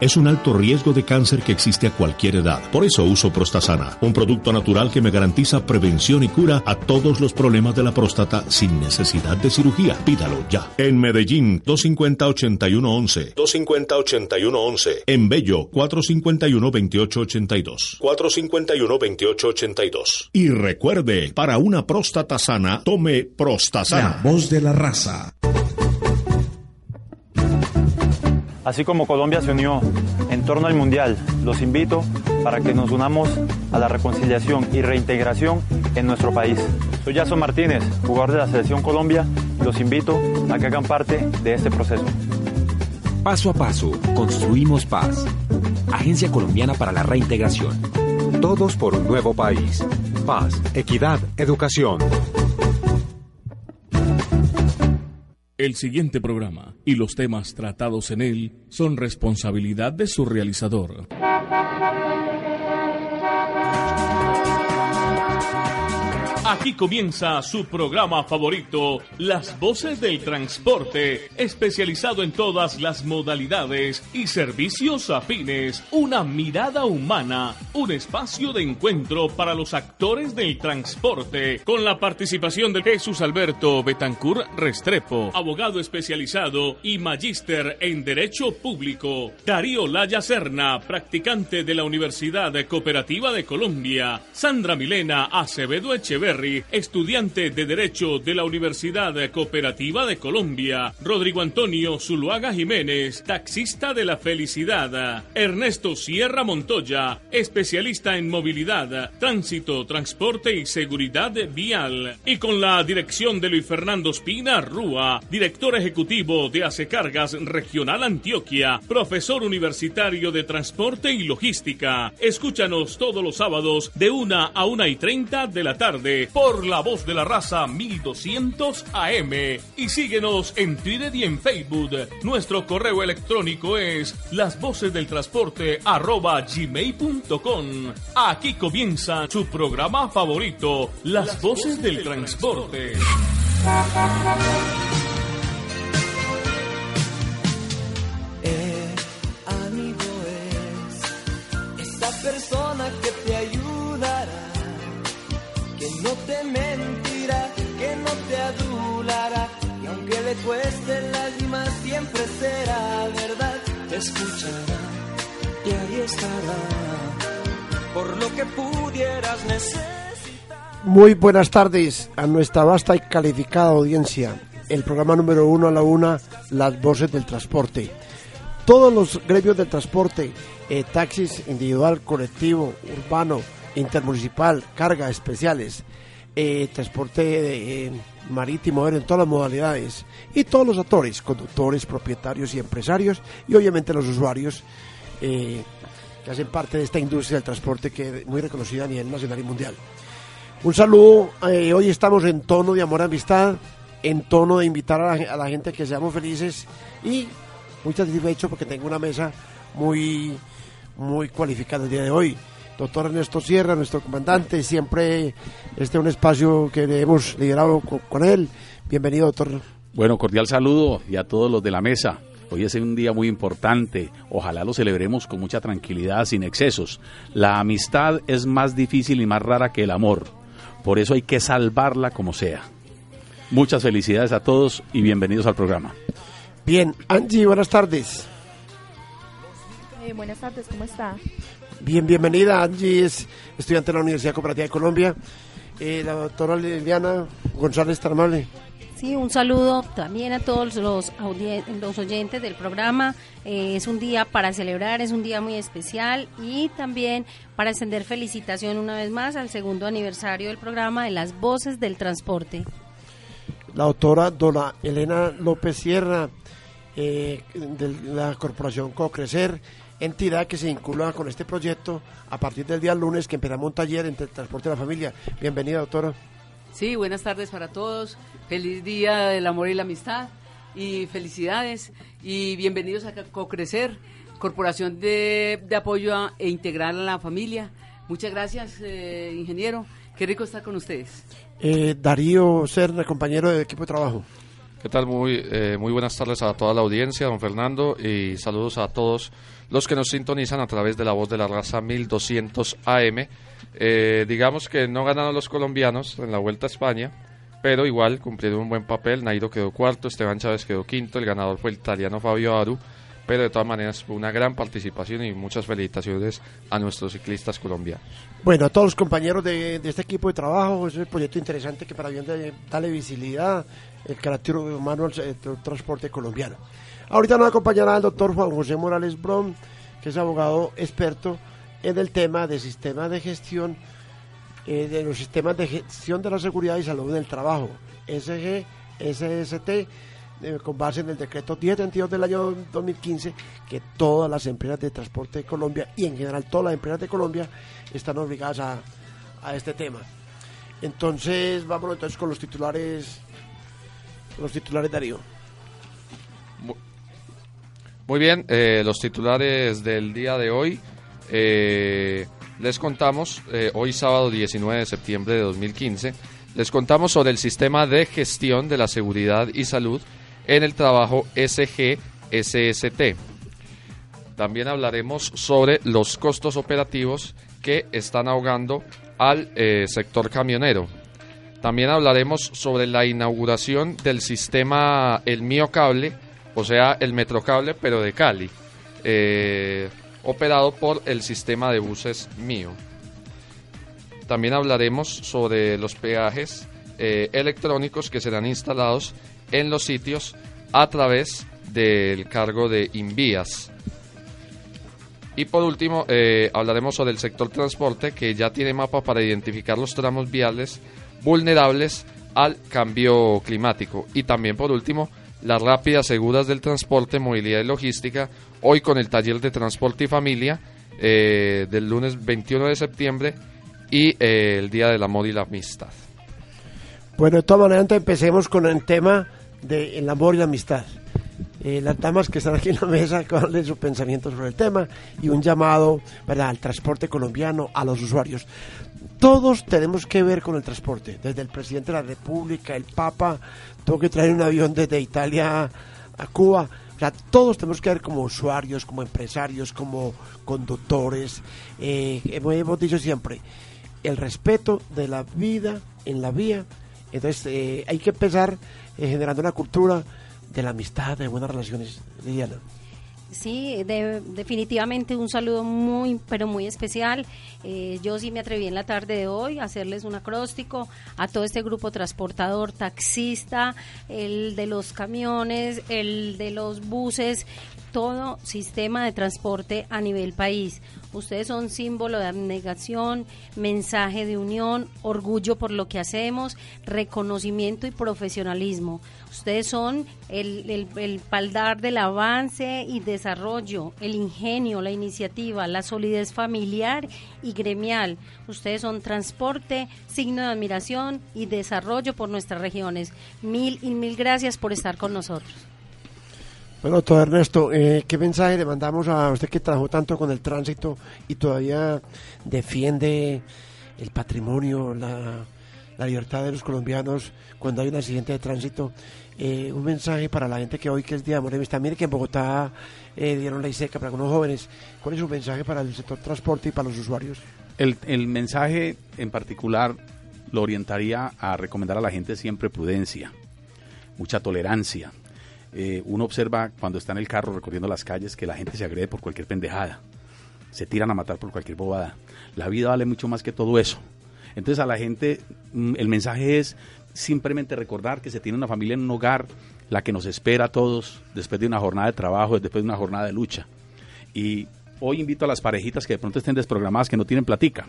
Es un alto riesgo de cáncer que existe a cualquier edad. Por eso uso Prostasana, un producto natural que me garantiza prevención y cura a todos los problemas de la próstata sin necesidad de cirugía. Pídalo ya. En Medellín, 250-8111. 250-8111. En Bello, 451-2882. 451-2882. Y recuerde, para una próstata sana, tome Prostasana. La voz de la raza. Así como Colombia se unió en torno al Mundial, los invito para que nos unamos a la reconciliación y reintegración en nuestro país. Soy Jason Martínez, jugador de la Selección Colombia, y los invito a que hagan parte de este proceso. Paso a paso, construimos paz. Agencia Colombiana para la Reintegración. Todos por un nuevo país. Paz, equidad, educación. El siguiente programa y los temas tratados en él son responsabilidad de su realizador. Aquí comienza su programa favorito, Las Voces del Transporte, especializado en todas las modalidades y servicios afines, una mirada humana, un espacio de encuentro para los actores del transporte, con la participación de Jesús Alberto Betancur Restrepo, abogado especializado y magíster en Derecho Público, Darío Laya Serna, practicante de la Universidad Cooperativa de Colombia, Sandra Milena Acevedo Echeverri, estudiante de Derecho de la Universidad Cooperativa de Colombia, Rodrigo Antonio Zuluaga Jiménez, taxista de la felicidad, Ernesto Sierra Montoya, especialista en movilidad, tránsito, transporte y seguridad vial, y con la dirección de Luis Fernando Espina Rúa, director ejecutivo de Acecargas Regional Antioquia, profesor universitario de transporte y logística. Escúchanos todos los sábados de 1 a 1 y 30 de la tarde por La Voz de la Raza 1200 AM y síguenos en Twitter y en Facebook. Nuestro correo electrónico es las voces del transporte arroba gmail.com. Aquí comienza su programa favorito, Las, voces, del, transporte. El amigo es esa persona que te te mentirá, que no te adulará, y aunque le cueste lágrimas siempre será verdad, te escuchará y ahí estará, por lo que pudieras necesitar. Muy buenas tardes a nuestra vasta y calificada audiencia, el programa número uno a la una, Las Voces del Transporte. Todos los gremios del transporte, eh, taxis individual, colectivo, urbano, intermunicipal, carga especiales, eh, transporte eh, marítimo, en todas las modalidades y todos los actores, conductores, propietarios y empresarios y obviamente los usuarios eh, que hacen parte de esta industria del transporte que es muy reconocida a nivel nacional y mundial. Un saludo, eh, hoy estamos en tono de amor amistad, en tono de invitar a la, a la gente a que seamos felices y muy satisfecho porque tengo una mesa muy, muy cualificada el día de hoy doctor Ernesto Sierra, nuestro comandante, siempre este es un espacio que hemos liderado con, con, él. Bienvenido, doctor. Bueno, cordial saludo y a todos los de la mesa. Hoy es un día muy importante, ojalá lo celebremos con mucha tranquilidad, sin excesos. La amistad es más difícil y más rara que el amor, por eso hay que salvarla como sea. Muchas felicidades a todos y bienvenidos al programa. Bien, Angie, buenas tardes. Eh, buenas tardes, ¿cómo está? Bien, bienvenida. Angie es estudiante de la Universidad Cooperativa de Colombia. Eh, la doctora Liliana González Tarmable. Sí, un saludo también a todos los, los oyentes del programa. Eh, es un día para celebrar, es un día muy especial y también para extender felicitación una vez más al segundo aniversario del programa de las voces del transporte. La doctora Dona Elena López Sierra, eh, de la corporación CoCrecer, entidad que se vincula con este proyecto a partir del día lunes que empezamos un taller entre el transporte de la familia. Bienvenida, doctora. Sí, buenas tardes para todos. Feliz día del amor y la amistad y felicidades y bienvenidos a CoCrecer, Corporación de, Apoyo e Integral a la Familia. Muchas gracias, eh, ingeniero. Qué rico estar con ustedes. Eh, Darío Serna, compañero del equipo de trabajo. ¿Qué tal? Muy, eh, muy buenas tardes a toda la audiencia, don Fernando, y saludos a todos los que nos sintonizan a través de la voz de la raza 1200 AM. Eh, digamos que no ganaron los colombianos en la Vuelta a España, pero igual cumplieron un buen papel. Nairo quedó cuarto, Esteban Chávez quedó quinto, el ganador fue el italiano Fabio Aru, pero de todas maneras fue una gran participación y muchas felicitaciones a nuestros ciclistas colombianos. Bueno, a todos los compañeros de, este equipo de trabajo, es un proyecto interesante que para bien darle visibilidad el carácter humano del transporte colombiano. Ahorita nos acompañará el doctor Juan José Morales Brom, que es abogado experto en el tema de sistemas de gestión, eh, de los sistemas de gestión de la seguridad y salud del trabajo, SG, SST, eh, con base en el decreto 1032 del año 2015, que todas las empresas de transporte de Colombia y en general todas las empresas de Colombia están obligadas a, a este tema. Entonces, vamos entonces con los titulares, los titulares Darío. Muy bien, eh, los titulares del día de hoy. Eh, les contamos, eh, hoy sábado 19 de septiembre de 2015, les contamos sobre el sistema de gestión de la seguridad y salud en el trabajo SG-SST. También hablaremos sobre los costos operativos que están ahogando al sector camionero. También hablaremos sobre la inauguración del sistema El Mío Cable o sea, el Metrocable, pero de Cali, eh, operado por el sistema de buses mío. También hablaremos sobre los peajes eh, electrónicos que serán instalados en los sitios a través del cargo de Invías. Y por último, eh, hablaremos sobre el sector transporte que ya tiene mapa para identificar los tramos viales vulnerables al cambio climático. Y también por último, las rápidas, seguras del transporte, movilidad y logística, hoy con el taller de transporte y familia eh, del lunes 21 de septiembre y eh, el Día del Amor y la Amistad. Bueno, de todas maneras, empecemos con el tema del amor y la amistad. Eh, las damas que están aquí en la mesa, cuál su pensamiento sobre el tema y un llamado ¿verdad? al transporte colombiano, a los usuarios. Todos tenemos que ver con el transporte, desde el presidente de la República, el Papa, tengo que traer un avión desde Italia a Cuba. O sea, todos tenemos que ver como usuarios, como empresarios, como conductores. Eh, hemos dicho siempre, el respeto de la vida en la vía. Entonces, eh, hay que empezar generando una cultura de la amistad, de buenas relaciones, Liliana. Sí, definitivamente un saludo muy, pero muy especial. Eh, yo sí me atreví en la tarde de hoy a hacerles un acróstico a todo este grupo transportador, taxista, el de los camiones, el de los buses, todo sistema de transporte a nivel país. Ustedes son símbolo de abnegación, mensaje de unión, orgullo por lo que hacemos, reconocimiento y profesionalismo. Ustedes son el, el, el, paldar del avance y desarrollo, el ingenio, la iniciativa, la solidez familiar y gremial. Ustedes son transporte, signo de admiración y desarrollo por nuestras regiones. Mil y mil gracias por estar con nosotros. Bueno, doctor Ernesto, eh, ¿qué mensaje le mandamos a usted que trabajó tanto con el tránsito y todavía defiende el patrimonio, la, libertad de los colombianos cuando hay un accidente de tránsito? Eh, un mensaje para la gente que hoy que es Día de Amor Mire que en Bogotá eh, dieron ley seca para algunos jóvenes. ¿Cuál es su mensaje para el sector transporte y para los usuarios? El, el mensaje en particular lo orientaría a recomendar a la gente siempre prudencia, mucha tolerancia eh, uno observa cuando está en el carro recorriendo las calles que la gente se agrede por cualquier pendejada, se tiran a matar por cualquier bobada. La vida vale mucho más que todo eso. Entonces a la gente mm, el mensaje es simplemente recordar que se tiene una familia en un hogar, la que nos espera a todos después de una jornada de trabajo, después de una jornada de lucha. Y Hoy invito a las parejitas que de pronto estén desprogramadas, que no tienen platica,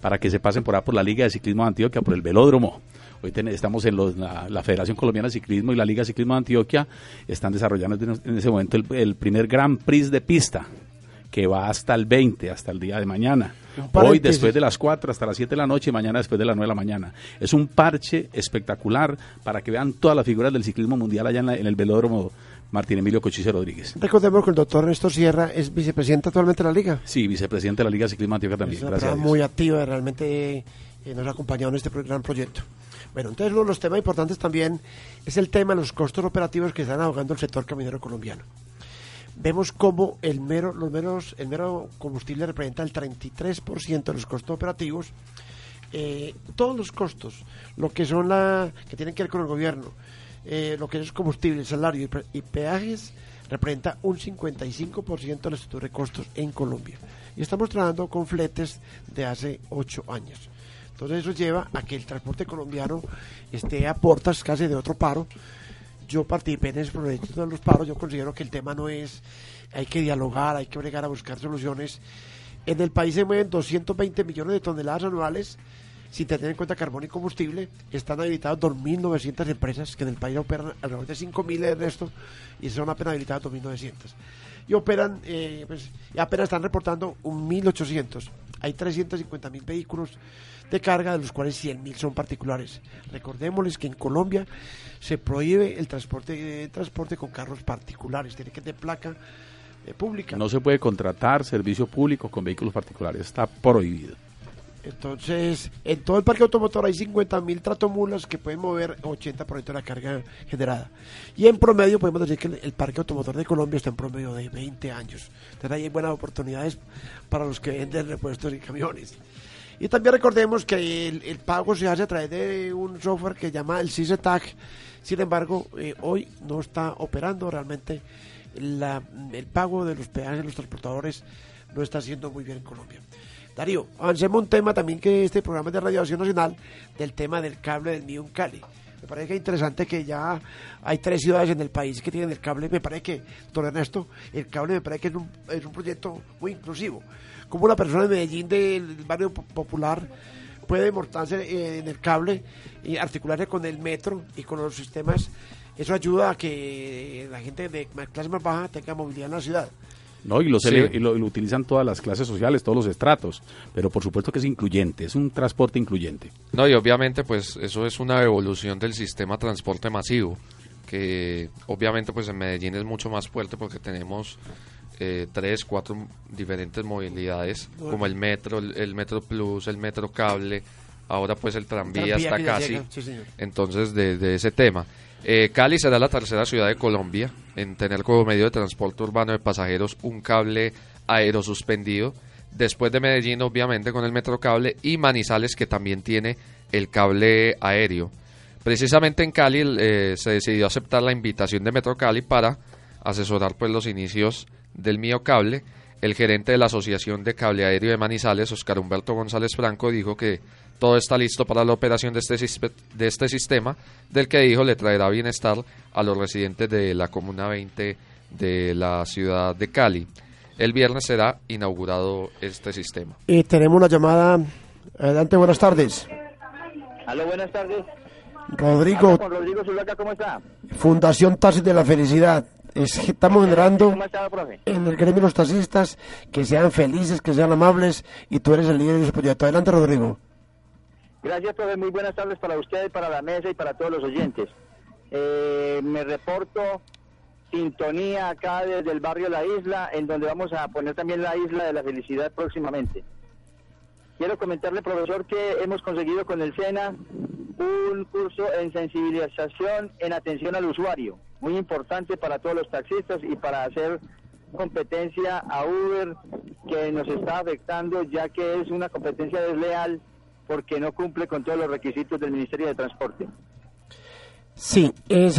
para que se pasen por ahí por la Liga de Ciclismo de Antioquia, por el velódromo. Hoy estamos en la, Federación Colombiana de Ciclismo y la Liga de Ciclismo de Antioquia. Están desarrollando en ese momento el, primer Gran Prix de pista, que va hasta el 20, hasta el día de mañana. Hoy después de las 4 hasta las 7 de la noche y mañana después de las 9 de la mañana. Es un parche espectacular para que vean todas las figuras del ciclismo mundial allá en, el velódromo Martín Emilio Cochise Rodríguez. Recordemos que el doctor Néstor Sierra es vicepresidente actualmente de la Liga. Sí, vicepresidente de la Liga de Ciclismo Antioquia también. Es una muy activa, realmente eh, nos ha acompañado en este gran proyecto. Bueno, entonces uno de los temas importantes también es el tema de los costos operativos que están ahogando el sector caminero colombiano. Vemos cómo el mero, los meros, el mero combustible representa el 33% de los costos operativos. Eh, todos los costos, lo que son la, que tienen que ver con el gobierno, eh, lo que es combustible, salario y, peajes, representa un 55% de la estructura de costos en Colombia. Y estamos trabajando con fletes de hace 8 años. Entonces eso lleva a que el transporte colombiano esté a puertas casi de otro paro. Yo participé en ese proyecto de los paros, yo considero que el tema no es, hay que dialogar, hay que bregar a buscar soluciones. En el país se mueven 220 millones de toneladas anuales, sin tener en cuenta carbón y combustible, están habilitadas 2.900 empresas que en el país operan alrededor de 5.000 de resto y son apenas habilitadas 2.900. Y operan, eh, pues, apenas están reportando 1.800. Hay 350.000 vehículos de carga, de los cuales 100.000 son particulares. Recordémosles que en Colombia se prohíbe el transporte, eh, transporte con carros particulares, tiene que tener placa eh, pública. No se puede contratar servicio público con vehículos particulares, está prohibido. Entonces, en todo el parque automotor hay 50.000 tratomulas que pueden mover 80% de la carga generada. Y en promedio podemos decir que el parque automotor de Colombia está en promedio de 20 años. Entonces hay buenas oportunidades para los que venden repuestos y camiones. Y también recordemos que el, pago se hace a través de un software que se llama el CISETAG. Sin embargo, eh, hoy no está operando realmente. el pago de los peajes de los transportadores no está haciendo muy bien en Colombia. Darío, avancemos un tema también que este programa de Radiación Nacional, del tema del cable del Mío Cali. Me parece que es interesante que ya hay tres ciudades en el país que tienen el cable. Me parece que, don Ernesto, el cable me parece que es un, es un proyecto muy inclusivo como una persona de Medellín del barrio popular puede montarse eh, en el cable y articularse con el metro y con los sistemas. Eso ayuda a que la gente de clase más baja tenga movilidad en la ciudad. No, y, lo, y, lo, utilizan todas las clases sociales, todos los estratos, pero por supuesto que es incluyente, es un transporte incluyente. No, y obviamente pues eso es una evolución del sistema transporte masivo, que obviamente pues en Medellín es mucho más fuerte porque tenemos eh, tres, cuatro diferentes movilidades, como el metro, el, metro plus, el metro cable, ahora pues el tranvía, está casi. Entonces, de, ese tema. Eh, Cali será la tercera ciudad de Colombia en tener como medio de transporte urbano de pasajeros un cable aéreo suspendido. Después de Medellín, obviamente, con el metro cable y Manizales, que también tiene el cable aéreo. Precisamente en Cali eh, se decidió aceptar la invitación de Metro Cali para asesorar pues los inicios del Mío Cable, el gerente de la Asociación de Cable Aéreo de Manizales, Oscar Humberto González Franco, dijo que todo está listo para la operación de este, de este sistema, del que dijo le traerá bienestar a los residentes de la Comuna 20 de la ciudad de Cali. El viernes será inaugurado este sistema. Y tenemos una llamada. Adelante, buenas tardes. Aló, buenas tardes. Rodrigo. Rodrigo ¿cómo está? Fundación Taxis de la Felicidad estamos generando en el gremio de los taxistas que sean felices, que sean amables y tú eres el líder de ese proyecto. Adelante, Rodrigo. Gracias, profe. Muy buenas tardes para usted, para la mesa y para todos los oyentes. Eh, me reporto sintonía acá desde el barrio La Isla, en donde vamos a poner también la Isla de la Felicidad próximamente. Quiero comentarle, profesor, que hemos conseguido con el SENA un curso en sensibilización en atención al usuario, muy importante para todos los taxistas y para hacer competencia a Uber que nos está afectando ya que es una competencia desleal porque no cumple con todos los requisitos del Ministerio de Transporte. Sí, eh,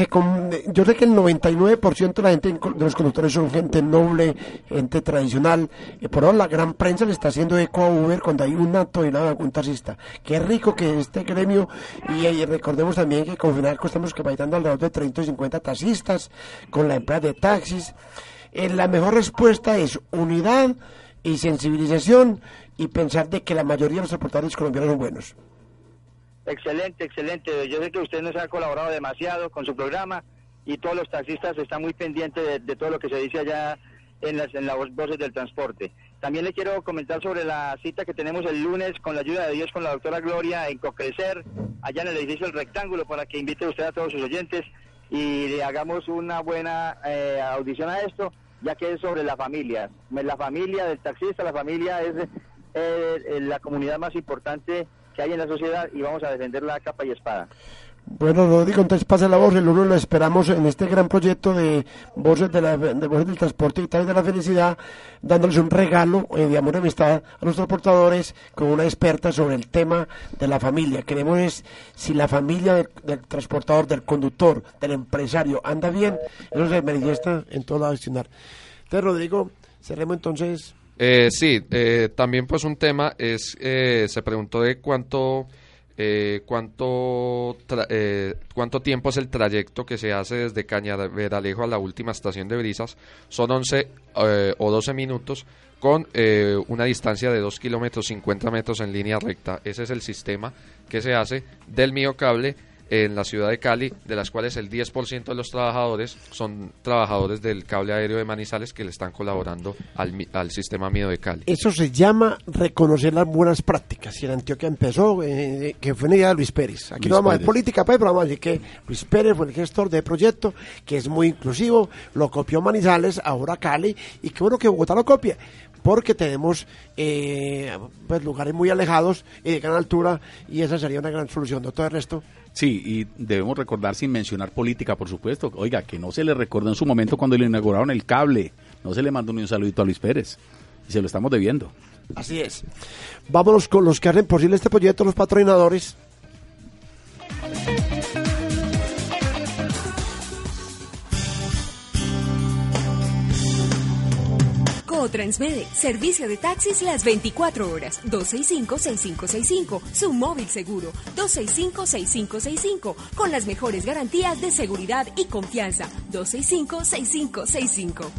yo sé que el 99% de la gente de los conductores son gente noble, gente tradicional. Eh, por ahora la gran prensa le está haciendo eco a Uber cuando hay una tonelada de algún taxista. Qué rico que este gremio, y, recordemos también que con Finalco estamos capacitando alrededor de 30 o 50 taxistas con la empresa de taxis. eh, la mejor respuesta es unidad y sensibilización y pensar de que la mayoría de los transportadores colombianos son buenos. Excelente, excelente. Yo sé que usted nos ha colaborado demasiado con su programa y todos los taxistas están muy pendientes de, de todo lo que se dice allá en las, en las voces del transporte. También le quiero comentar sobre la cita que tenemos el lunes con la ayuda de Dios con la doctora Gloria en Cocrecer, allá en el edificio El Rectángulo, para que invite usted a todos sus oyentes y le hagamos una buena eh, audición a esto, ya que es sobre la familia. La familia del taxista, la familia es eh, la comunidad más importante que hay en la sociedad y vamos a defenderla capa y espada. Bueno, Rodrigo, entonces pasa la voz, el uno lo esperamos en este gran proyecto de Voces, del Transporte y también de la Felicidad, dándoles un regalo eh, de amor y amistad a los transportadores con una experta sobre el tema de la familia. Queremos es si la familia del, transportador, del conductor, del empresario anda bien, eso se manifiesta en todo la gestionar. Entonces, Rodrigo, cerremos entonces. Eh, sí, eh, también pues un tema es, eh, se preguntó de cuánto, eh, cuánto, eh, cuánto tiempo es el trayecto que se hace desde Cañaveralejo a la última estación de Brisas. Son 11 eh, o 12 minutos con una distancia de 2 kilómetros 50 metros en línea recta. Ese es el sistema que se hace del mío cable en la ciudad de Cali, de las cuales el 10% de los trabajadores son trabajadores del cable aéreo de Manizales que le están colaborando al, mi- al sistema mío de Cali. Eso se llama reconocer las buenas prácticas. Y en Antioquia empezó, eh, que fue una idea de Luis Pérez. Aquí Luis no vamos a ver Pérez. política, pues, pero vamos a decir que Luis Pérez fue el gestor de proyecto, que es muy inclusivo, lo copió Manizales, ahora Cali, y qué bueno que Bogotá lo copie, porque tenemos eh, pues, lugares muy alejados y de gran altura, y esa sería una gran solución. De todo el resto, Sí, y debemos recordar sin mencionar política, por supuesto. Oiga, que no se le recordó en su momento cuando le inauguraron el cable. No se le mandó ni un saludito a Luis Pérez. Y se lo estamos debiendo. así es. Vámonos con los que hacen posible este proyecto, los patrocinadores. Cotransmede, servicio de taxis las 24 horas, 265-6565, su móvil seguro, 265-6565, con las mejores garantías de seguridad y confianza, 265-6565.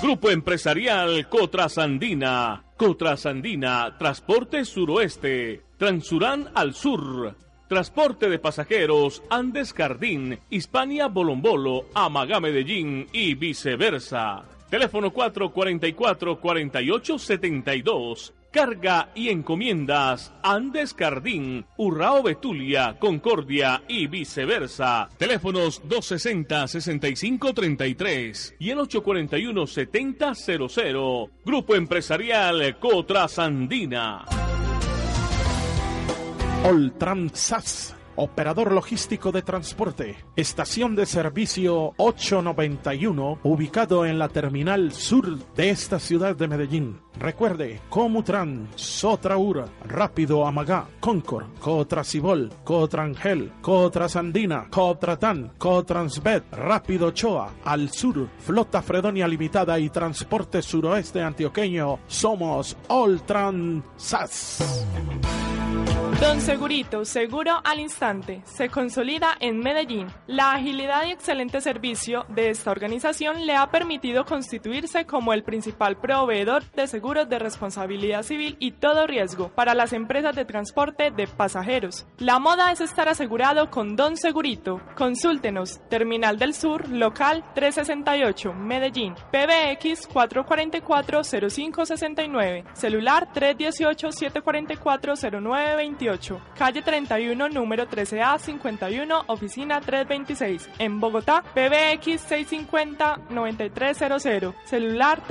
Grupo Empresarial Cotrasandina. Cotrasandina, Transporte Suroeste. Transurán al Sur. Transporte de pasajeros Andes Cardín, Hispania Bolombolo, Amaga Medellín y viceversa. Teléfono 444-4872. Carga y encomiendas Andes Cardín, Urrao Betulia, Concordia y viceversa. Teléfonos 260-6533 y el 841-7000. Grupo Empresarial Cotrasandina. Oltransas, operador logístico de transporte. Estación de servicio 891, ubicado en la terminal sur de esta ciudad de Medellín. Recuerde, Comutran, Sotraura, Rápido Amagá, Concord, Cotracibol, Cotrangel, Cotrasandina, Cotratán, Cotransbed, Rápido Choa, Al Sur, Flota Fredonia Limitada y Transporte Suroeste Antioqueño. Somos Oltransas. Don Segurito, seguro al instante, se consolida en Medellín. La agilidad y excelente servicio de esta organización le ha permitido constituirse como el principal proveedor de seguros de responsabilidad civil y todo riesgo para las empresas de transporte de pasajeros. La moda es estar asegurado con Don Segurito. Consúltenos, Terminal del Sur, local 368, Medellín, PBX 444-0569, celular 318-744-0928, calle 31, número 13A 51, oficina 326, en Bogotá, PBX 650-9300, celular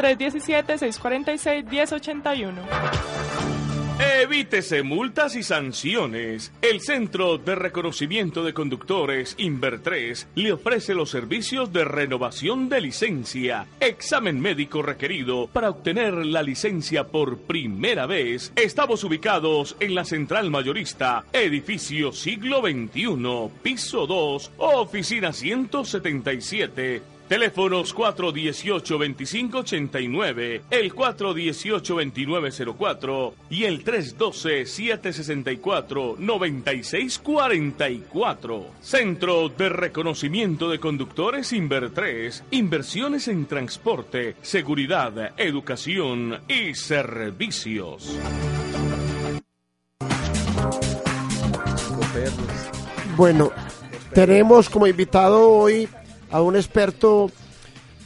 317-646-1081. Evítese multas y sanciones. El Centro de Reconocimiento de Conductores Inver3 le ofrece los servicios de renovación de licencia, examen médico requerido para obtener la licencia por primera vez. Estamos ubicados en la Central Mayorista, edificio siglo XXI, piso 2, oficina 177. Teléfonos 418-2589, el 418-2904 y el 312-764-9644. Centro de Reconocimiento de Conductores Inver3. Inversiones en transporte, seguridad, educación y servicios. Bueno, tenemos como invitado hoy a un experto,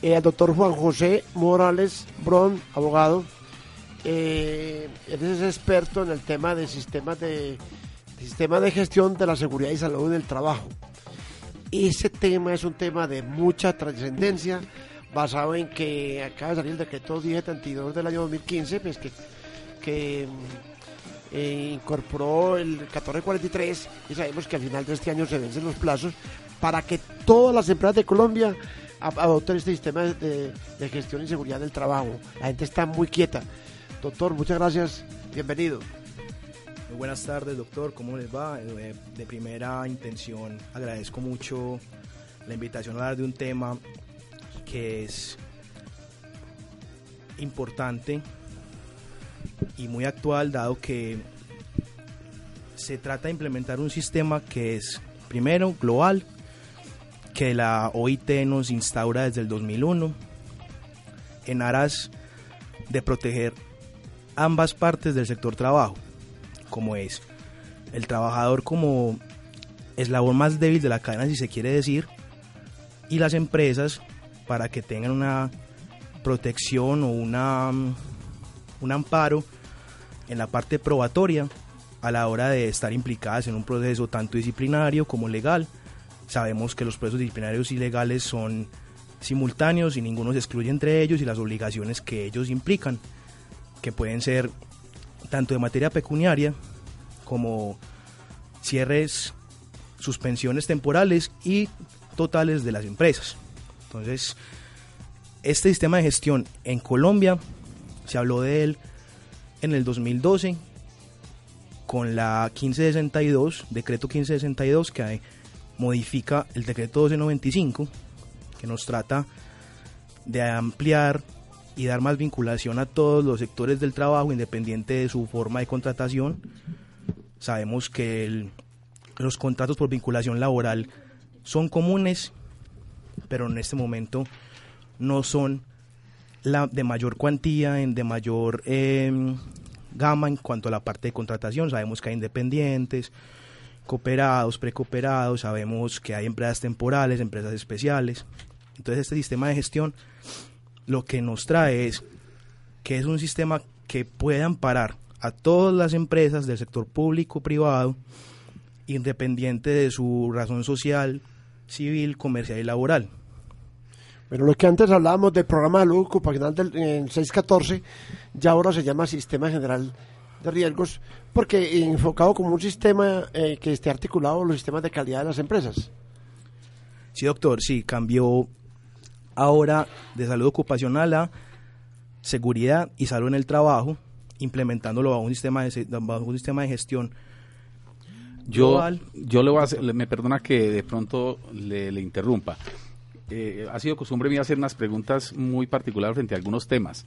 eh, al doctor Juan José Morales Bron, abogado. Eh, él es experto en el tema de sistemas de, sistema de gestión de la seguridad y salud en el trabajo. Ese tema es un tema de mucha trascendencia, basado en que acaba de salir el decreto 1072 del año 2015, pues que, que eh, incorporó el 1443 y sabemos que al final de este año se vencen los plazos para que todas las empresas de Colombia adopten este sistema de, gestión y seguridad del trabajo. La gente está muy quieta. Doctor, muchas gracias. Bienvenido. Muy buenas tardes, doctor. ¿Cómo les va? Eh, de primera intención, agradezco mucho la invitación a hablar de un tema que es importante y muy actual, dado que se trata de implementar un sistema que es, primero, global, que la OIT nos instaura desde el 2001 en aras de proteger ambas partes del sector trabajo, como es el trabajador como eslabón más débil de la cadena, si se quiere decir, y las empresas para que tengan una protección o una, un amparo en la parte probatoria a la hora de estar implicadas en un proceso tanto disciplinario como legal Sabemos que los procesos disciplinarios y legales son simultáneos y ninguno se excluye entre ellos y las obligaciones que ellos implican, que pueden ser tanto de materia pecuniaria como cierres, suspensiones temporales y totales de las empresas. Entonces, este sistema de gestión en Colombia, se habló de él en el 2012 con la 1562, decreto 1562 que hay modifica el decreto 1295 que nos trata de ampliar y dar más vinculación a todos los sectores del trabajo independiente de su forma de contratación. Sabemos que los contratos por vinculación laboral son comunes, pero en este momento no son la de mayor cuantía, de mayor em, gama en cuanto a la parte de contratación. Sabemos que hay independientes, cooperados, precooperados, sabemos que hay empresas temporales, empresas especiales. Entonces este sistema de gestión lo que nos trae es que es un sistema que puede amparar a todas las empresas del sector público privado, independiente de su razón social, civil, comercial y laboral. Pero lo que antes hablábamos del programa de salud ocupacional del 614, ya ahora se llama Sistema General de riesgos, porque enfocado como un sistema eh, que esté articulado los sistemas de calidad de las empresas. Sí, doctor, sí, cambió ahora de salud ocupacional a seguridad y salud en el trabajo, implementándolo bajo un sistema de, bajo un sistema de gestión. Yo, yo le voy a hacer, me perdona que de pronto le, interrumpa. Eh, ha sido costumbre mía hacer unas preguntas muy particulares frente a algunos temas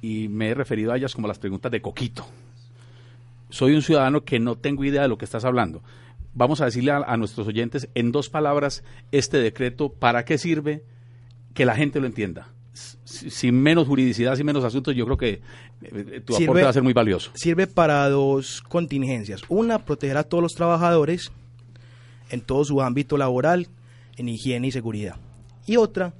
y me he referido a ellas como las preguntas de Coquito soy un ciudadano que no tengo idea de lo que estás hablando. Vamos a decirle a, nuestros oyentes en dos palabras este decreto, ¿para qué sirve? Que la gente lo entienda. sin menos juridicidad, sin menos asuntos, yo creo que eh, tu aporte va a ser muy valioso. Sirve para dos contingencias. Una, proteger a todos los trabajadores en todo su ámbito laboral, en higiene y seguridad. Y otra,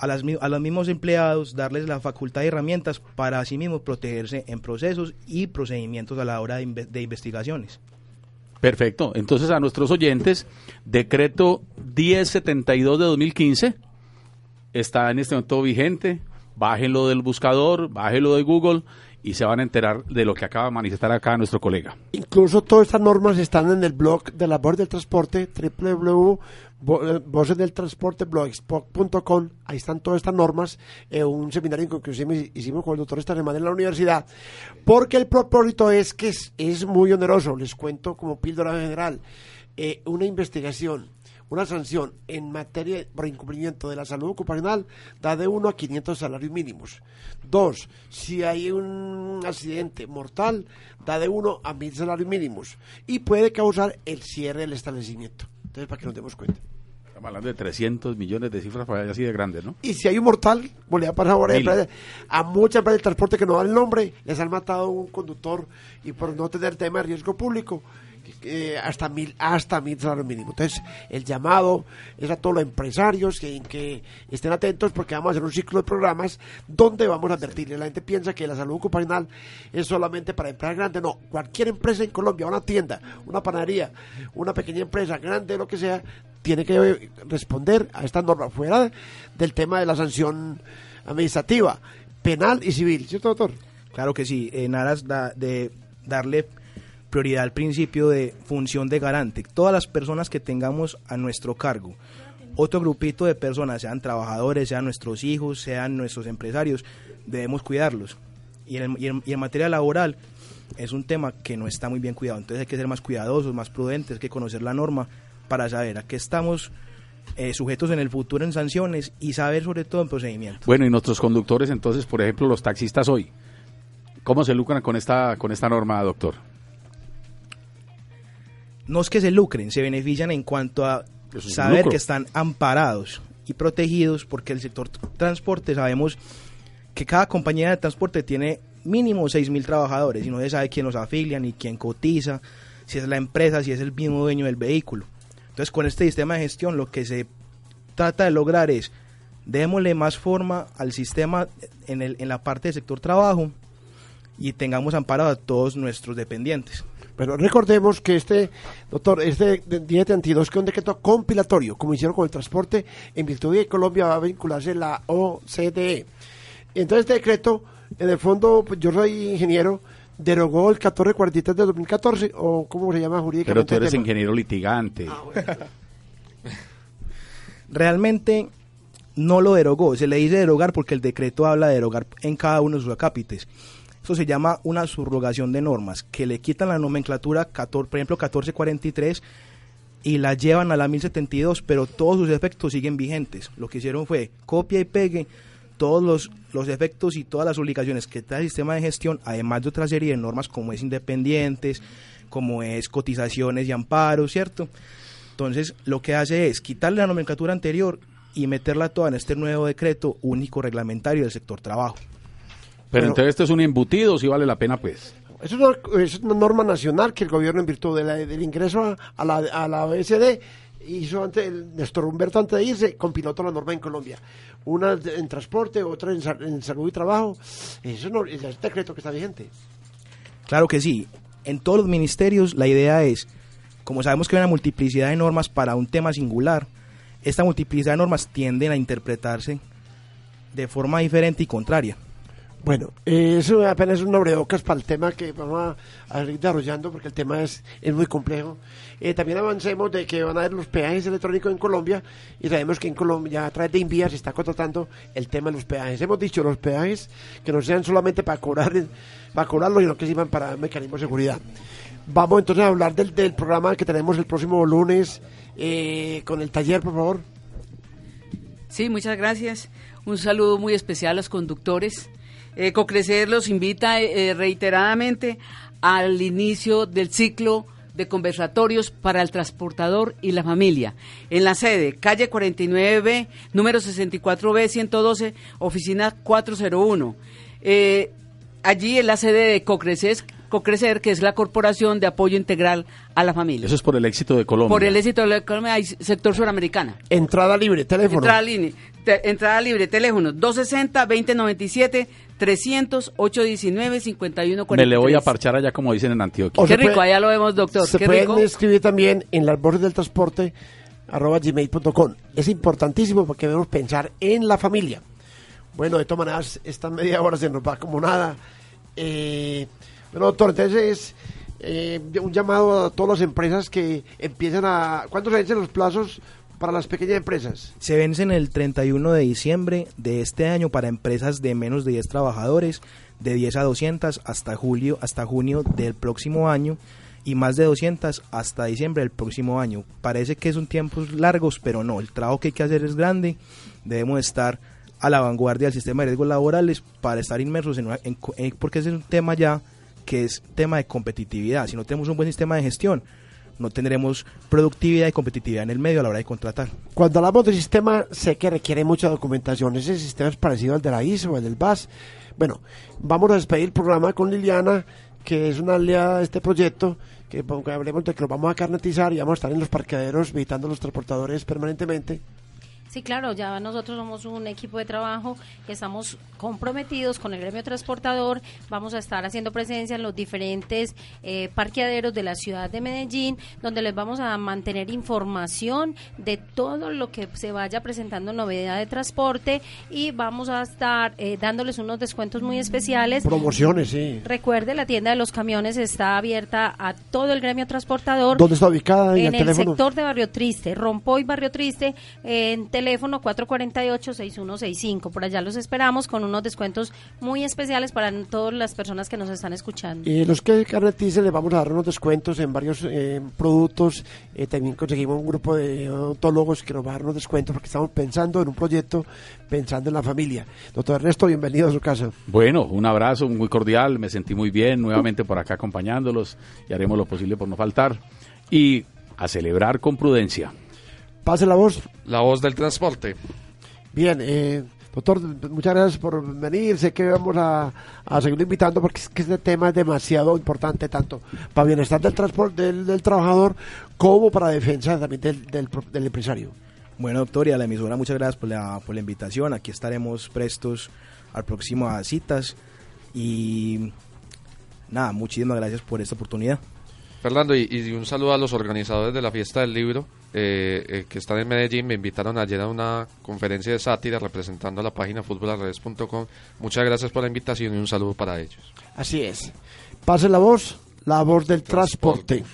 a, las, a los mismos empleados darles la facultad de herramientas para así mismo protegerse en procesos y procedimientos a la hora de, de investigaciones. Perfecto. Entonces a nuestros oyentes, decreto 1072 de 2015 está en este momento vigente. Bájenlo del buscador, bájenlo de Google y se van a enterar de lo que acaba de manifestar acá nuestro colega. Incluso todas estas normas están en el blog de la Voz del Transporte, www.vocedeltransporteblogspot.com. Ahí están todas estas normas. Eh, un seminario que hicimos con el doctor Estanemán en la universidad, porque el propósito es que es, muy oneroso. Les cuento como píldora general. Eh, una investigación una sanción en materia por incumplimiento de la salud ocupacional da de 1 a 500 salarios mínimos. Dos, si hay un accidente mortal, da de 1 a 1000 salarios mínimos y puede causar el cierre del establecimiento. Entonces, para que nos demos cuenta. Estamos hablando de 300 millones de cifras para allá así de grandes, ¿no? Y si hay un mortal, volví a pasar ahora Mil. a muchas empresas de transporte que no dan el nombre, les han matado un conductor y por no tener tema de riesgo público, hasta mil hasta mil salarios mínimos. Entonces, el llamado es a todos los empresarios que, estén atentos porque vamos a hacer un ciclo de programas donde vamos a advertirle. La gente piensa que la salud ocupacional es solamente para empresas grandes. No, cualquier empresa en Colombia, una tienda, una panadería, una pequeña empresa, grande, lo que sea, tiene que responder a esta norma fuera del tema de la sanción administrativa, penal y civil. ¿Cierto, doctor? Claro que sí, en aras de darle prioridad al principio de función de garante. Todas las personas que tengamos a nuestro cargo, otro grupito de personas, sean trabajadores, sean nuestros hijos, sean nuestros empresarios, debemos cuidarlos. Y en, materia laboral es un tema que no está muy bien cuidado, entonces hay que ser más cuidadosos, más prudentes, hay que conocer la norma para saber a qué estamos eh, sujetos en el futuro en sanciones y saber sobre todo en procedimiento. Bueno, y nuestros conductores, entonces, por ejemplo, los taxistas hoy, ¿cómo se lucran con esta, con esta norma, doctor? No es que se lucren, se benefician en cuanto a Es un saber que están amparados y protegidos porque el sector transporte sabemos que cada compañía de transporte tiene mínimo 6.000 trabajadores y no se sabe quién los afilia ni quién cotiza, si es la empresa, si es el mismo dueño del vehículo. Entonces con este sistema de gestión lo que se trata de lograr es démosle más forma al sistema en, el, en la parte del sector trabajo y tengamos amparado a todos nuestros dependientes. Pero recordemos que este, doctor, este de- 1032 que es un decreto compilatorio, como hicieron con el transporte, en virtud de que Colombia va a vincularse la OCDE. Entonces este decreto, en el fondo, pues, yo soy ingeniero, derogó el 1443 de 2014, o cómo se llama jurídicamente. Pero tú eres ingeniero litigante. realmente no lo derogó. Se le dice derogar porque el decreto habla de derogar en cada uno de sus acápites. Eso se llama una subrogación de normas, que le quitan la nomenclatura, 14, por ejemplo, 1443 y la llevan a la 1072, pero todos sus efectos siguen vigentes. Lo que hicieron fue copia y pegue todos los, los efectos y todas las obligaciones que trae el sistema de gestión, además de otra serie de normas como es independientes, como es cotizaciones y amparos, ¿cierto? Entonces, lo que hace es quitarle la nomenclatura anterior y meterla toda en este nuevo decreto único reglamentario del sector trabajo. Pero Bueno. entonces esto es un embutido, si vale la pena, pues. Es una, es una norma nacional que el gobierno, en virtud de la- del ingreso a, a la, a la OECD, hizo antes, el, Néstor Humberto antes de irse, compiló toda la norma en Colombia. Una en transporte, otra en salud y trabajo. Eso no, es el decreto que está vigente. Claro que sí. En todos los ministerios la idea es, como sabemos que hay una multiplicidad de normas para un tema singular, esta multiplicidad de normas tienden a interpretarse de forma diferente y contraria. Bueno, eh, eso apenas es un abrebocas para el tema que vamos a, a seguir desarrollando porque el tema es, es muy complejo. Eh, también avancemos de que van a haber los peajes electrónicos en Colombia y sabemos que en Colombia a través de Invía se está contratando el tema de los peajes. Hemos dicho los peajes que no sean solamente para cobrar para cobrarlo, sino que sirvan para mecanismos de seguridad. Vamos entonces a hablar del, del programa que tenemos el próximo lunes eh, con el taller, por favor. Sí, muchas gracias. Un saludo muy especial a los conductores. Eh, Cocrecer los invita eh, reiteradamente al inicio del ciclo de conversatorios para el transportador y la familia. En la sede, calle 49B, número 64B 112, oficina 401. Eh, allí en la sede de Cocrecer, Cocrecer, que es la Corporación de Apoyo Integral a la Familia. Eso es por el éxito de Colombia. Por el éxito de la economía hay sector suramericana. Entrada libre, teléfono. Entrada, libre, te- entrada libre, teléfono 260-2097, 300-819-5143. Me le voy a parchar allá, como dicen en Antioquia. O Qué se rico, puede- allá lo vemos, doctor. Se Qué pueden rico. escribir también en las voces del transporte arroba gmail.com. Es importantísimo porque debemos pensar en la familia. Bueno, de todas maneras, esta media hora se nos va como nada. Eh, bueno, doctor, entonces eh, un llamado a todas las empresas que empiezan a... ¿Cuántos se vencen los plazos para las pequeñas empresas? Se vencen el 31 de diciembre de este año para empresas de menos de 10 trabajadores, de 10 a 200 hasta julio, hasta junio del próximo año y más de 200 hasta diciembre del próximo año. Parece que son tiempos largos, pero no, el trabajo que hay que hacer es grande, debemos estar a la vanguardia del sistema de riesgos laborales para estar inmersos en, en porque ese es un tema ya que es tema de competitividad. Si no tenemos un buen sistema de gestión, no tendremos productividad y competitividad en el medio a la hora de contratar. Cuando hablamos de sistema, sé que requiere mucha documentación. Ese sistema es parecido al de la ISO el del BAS. Bueno, vamos a despedir el programa con Liliana, que es una aliada de este proyecto, que hablemos de que lo vamos a carnetizar y vamos a estar en los parqueaderos visitando los transportadores permanentemente. Sí, claro, ya nosotros somos un equipo de trabajo que estamos comprometidos con el gremio transportador. Vamos a estar haciendo presencia en los diferentes eh, parqueaderos de la ciudad de Medellín, donde les vamos a mantener información de todo lo que se vaya presentando novedad de transporte y vamos a estar eh, dándoles unos descuentos muy especiales. Promociones, sí. Recuerde, la tienda de los camiones está abierta a todo el gremio transportador. ¿Dónde está ubicada? En, el, sector de Barrio Triste, Rompoy Barrio Triste, en teléfono 448-6165. Por allá los esperamos con unos descuentos muy especiales para todas las personas que nos están escuchando. Y los que carneticen les vamos a dar unos descuentos en varios eh, productos. Eh, también conseguimos un grupo de odontólogos que nos va a dar unos descuentos porque estamos pensando en un proyecto, pensando en la familia. Doctor Ernesto, bienvenido a su casa. Bueno, un abrazo muy cordial, me sentí muy bien nuevamente por acá acompañándolos y haremos lo posible por no faltar. Y a celebrar con prudencia. Pase la voz. La voz del transporte. Bien, eh, doctor, muchas gracias por venir. Sé que vamos a, a seguir invitando porque es que este tema es demasiado importante, tanto para bienestar del transporte del, trabajador como para defensa también del, del, empresario. Bueno, doctor, y a la emisora, muchas gracias por la, por la invitación. Aquí estaremos prestos al próximo a citas. Y nada, muchísimas gracias por esta oportunidad. Fernando, y, un saludo a los organizadores de la fiesta del libro eh, eh, que están en Medellín. Me invitaron ayer a una conferencia de sátira representando la página futbolalredes.com. Muchas gracias por la invitación y un saludo para ellos. Así es. Pase la voz, la voz del transporte.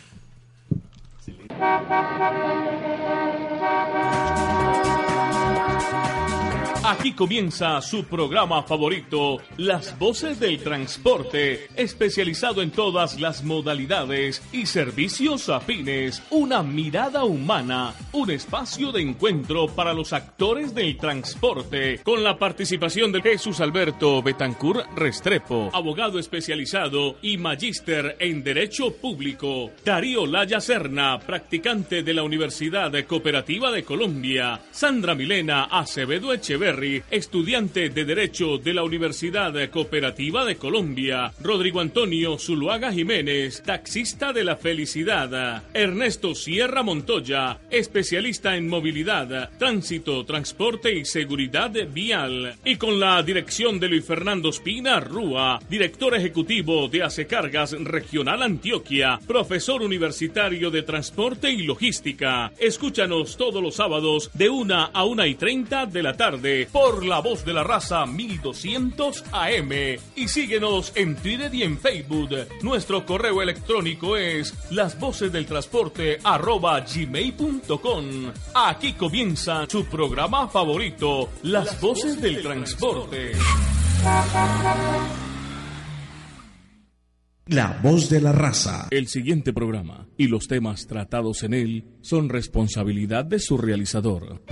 Aquí comienza su programa favorito, Las Voces del Transporte, especializado en todas las modalidades y servicios afines. Una mirada humana, un espacio de encuentro para los actores del transporte, con la participación de Jesús Alberto Betancur Restrepo, abogado especializado y magíster en Derecho Público. Darío Laya Serna, practicante de la Universidad Cooperativa de Colombia. Sandra Milena Acevedo Estudiante de Derecho de la Universidad Cooperativa de Colombia. Rodrigo Antonio Zuluaga Jiménez, taxista de la felicidad. Ernesto Sierra Montoya, especialista en movilidad, tránsito, transporte y seguridad vial. Y con la dirección de Luis Fernando Espina Rúa, director ejecutivo de Acecargas Regional Antioquia, profesor universitario de transporte y logística. Escúchanos todos los sábados de 1 a 1 y 30 de la tarde por La Voz de la Raza 1200 AM y síguenos en Twitter y en Facebook. Nuestro correo electrónico es las voces del transporte arroba gmail.com. Aquí comienza su programa favorito, Las, voces, del, transporte. La voz de la raza. El siguiente programa y los temas tratados en él son responsabilidad de su realizador.